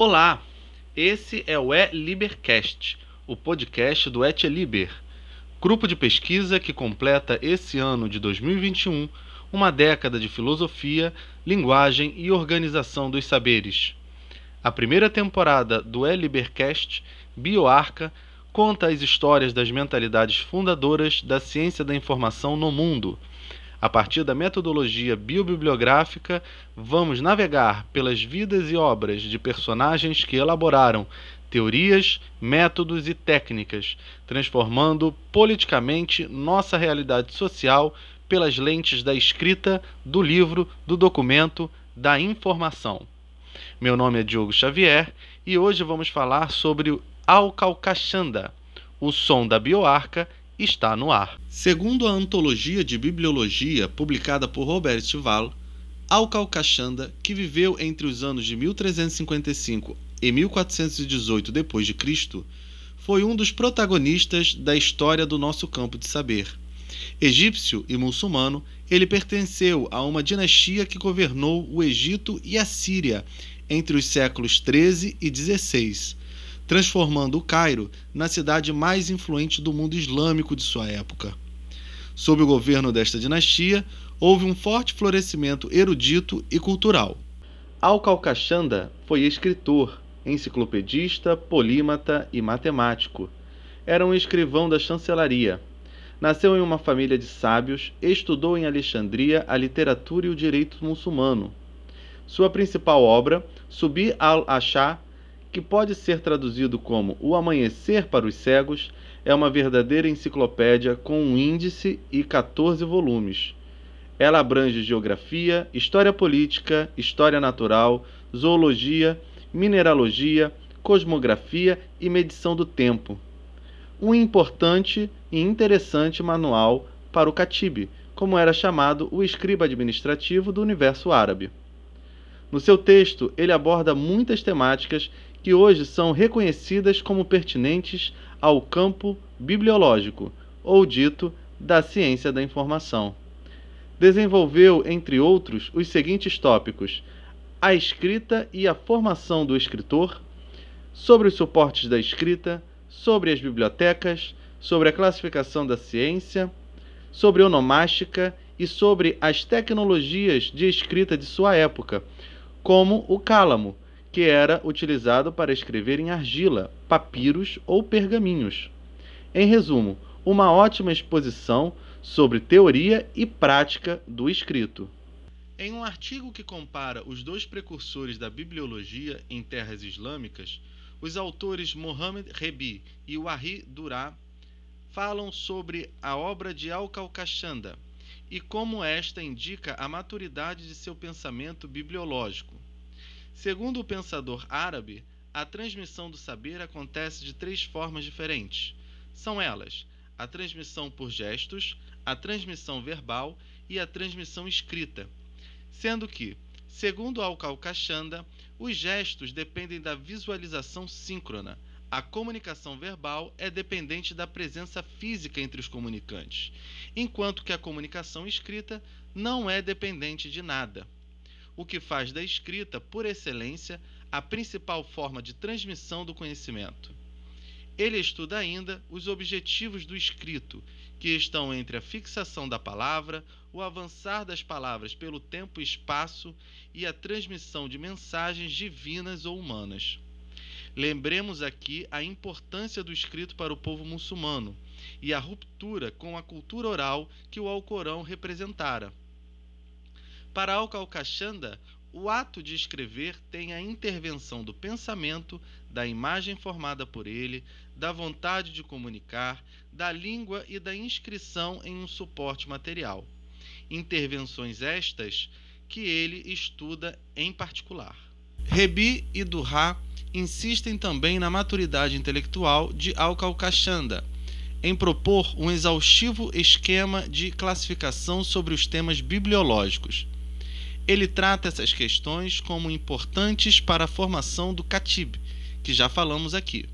Olá, esse é o É Libercast, o podcast do Et grupo de pesquisa que completa esse ano de 2021 uma década de filosofia, linguagem e organização dos saberes. A primeira temporada do É Libercast, Bioarca, conta as histórias das mentalidades fundadoras da ciência da informação no mundo. A partir da metodologia biobibliográfica, vamos navegar pelas vidas e obras de personagens que elaboraram teorias, métodos e técnicas, transformando politicamente nossa realidade social pelas lentes da escrita, do livro, do documento, da informação. Meu nome é Diogo Xavier e hoje vamos falar sobre o Alcalcachanda, o som da bioarca está no ar. Segundo a antologia de bibliologia publicada por Robert Val, Alcalcachanda, que viveu entre os anos de 1355 e 1418 d.C., foi um dos protagonistas da história do nosso campo de saber. Egípcio e muçulmano, ele pertenceu a uma dinastia que governou o Egito e a Síria entre os séculos 13 e 16 transformando o Cairo na cidade mais influente do mundo islâmico de sua época. Sob o governo desta dinastia, houve um forte florescimento erudito e cultural. Al-Kalkashanda foi escritor, enciclopedista, polímata e matemático. Era um escrivão da chancelaria. Nasceu em uma família de sábios, estudou em Alexandria a literatura e o direito muçulmano. Sua principal obra, Subi al-Ashá, que pode ser traduzido como O Amanhecer para os Cegos, é uma verdadeira enciclopédia com um índice e 14 volumes. Ela abrange geografia, história política, história natural, zoologia, mineralogia, cosmografia e medição do tempo. Um importante e interessante manual para o Katibe, como era chamado o escriba administrativo do universo árabe. No seu texto, ele aborda muitas temáticas que hoje são reconhecidas como pertinentes ao campo bibliológico, ou dito, da ciência da informação. Desenvolveu, entre outros, os seguintes tópicos: a escrita e a formação do escritor, sobre os suportes da escrita, sobre as bibliotecas, sobre a classificação da ciência, sobre onomástica e sobre as tecnologias de escrita de sua época, como o cálamo que era utilizado para escrever em argila, papiros ou pergaminhos. Em resumo, uma ótima exposição sobre teoria e prática do escrito. Em um artigo que compara os dois precursores da bibliologia em terras islâmicas, os autores Mohamed Rebi e Wahi Durá falam sobre a obra de Al-Kalkashanda e como esta indica a maturidade de seu pensamento bibliológico. Segundo o pensador árabe, a transmissão do saber acontece de três formas diferentes. São elas: a transmissão por gestos, a transmissão verbal e a transmissão escrita. Sendo que, segundo Al-Kalkashanda, os gestos dependem da visualização síncrona. A comunicação verbal é dependente da presença física entre os comunicantes, enquanto que a comunicação escrita não é dependente de nada o que faz da escrita, por excelência, a principal forma de transmissão do conhecimento. Ele estuda ainda os objetivos do escrito, que estão entre a fixação da palavra, o avançar das palavras pelo tempo e espaço e a transmissão de mensagens divinas ou humanas. Lembremos aqui a importância do escrito para o povo muçulmano e a ruptura com a cultura oral que o Alcorão representara. Para Alcalcachanda, o ato de escrever tem a intervenção do pensamento, da imagem formada por ele, da vontade de comunicar, da língua e da inscrição em um suporte material. Intervenções estas que ele estuda em particular. Rebi e Durra insistem também na maturidade intelectual de Alcalcachanda, em propor um exaustivo esquema de classificação sobre os temas bibliológicos ele trata essas questões como importantes para a formação do CATIB, que já falamos aqui,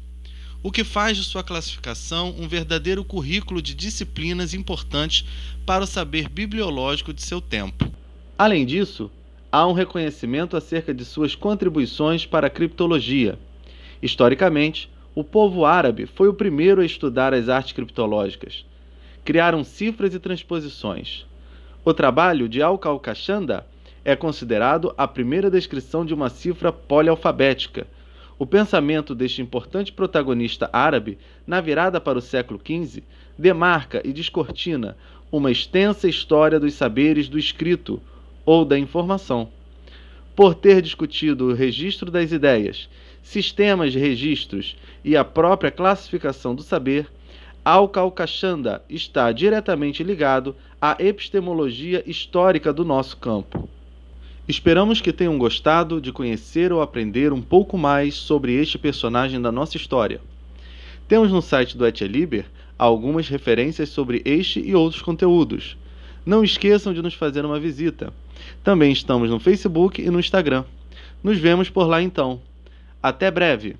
o que faz de sua classificação um verdadeiro currículo de disciplinas importantes para o saber bibliológico de seu tempo. Além disso, há um reconhecimento acerca de suas contribuições para a criptologia. Historicamente, o povo árabe foi o primeiro a estudar as artes criptológicas. Criaram cifras e transposições. O trabalho de Al-Kalkashanda é considerado a primeira descrição de uma cifra polialfabética. O pensamento deste importante protagonista árabe, na virada para o século XV, demarca e descortina uma extensa história dos saberes do escrito ou da informação. Por ter discutido o registro das ideias, sistemas de registros e a própria classificação do saber, Al-Kalkashanda está diretamente ligado à epistemologia histórica do nosso campo. Esperamos que tenham gostado de conhecer ou aprender um pouco mais sobre este personagem da nossa história. Temos no site do Etliber algumas referências sobre este e outros conteúdos. Não esqueçam de nos fazer uma visita. Também estamos no Facebook e no Instagram. Nos vemos por lá então. Até breve!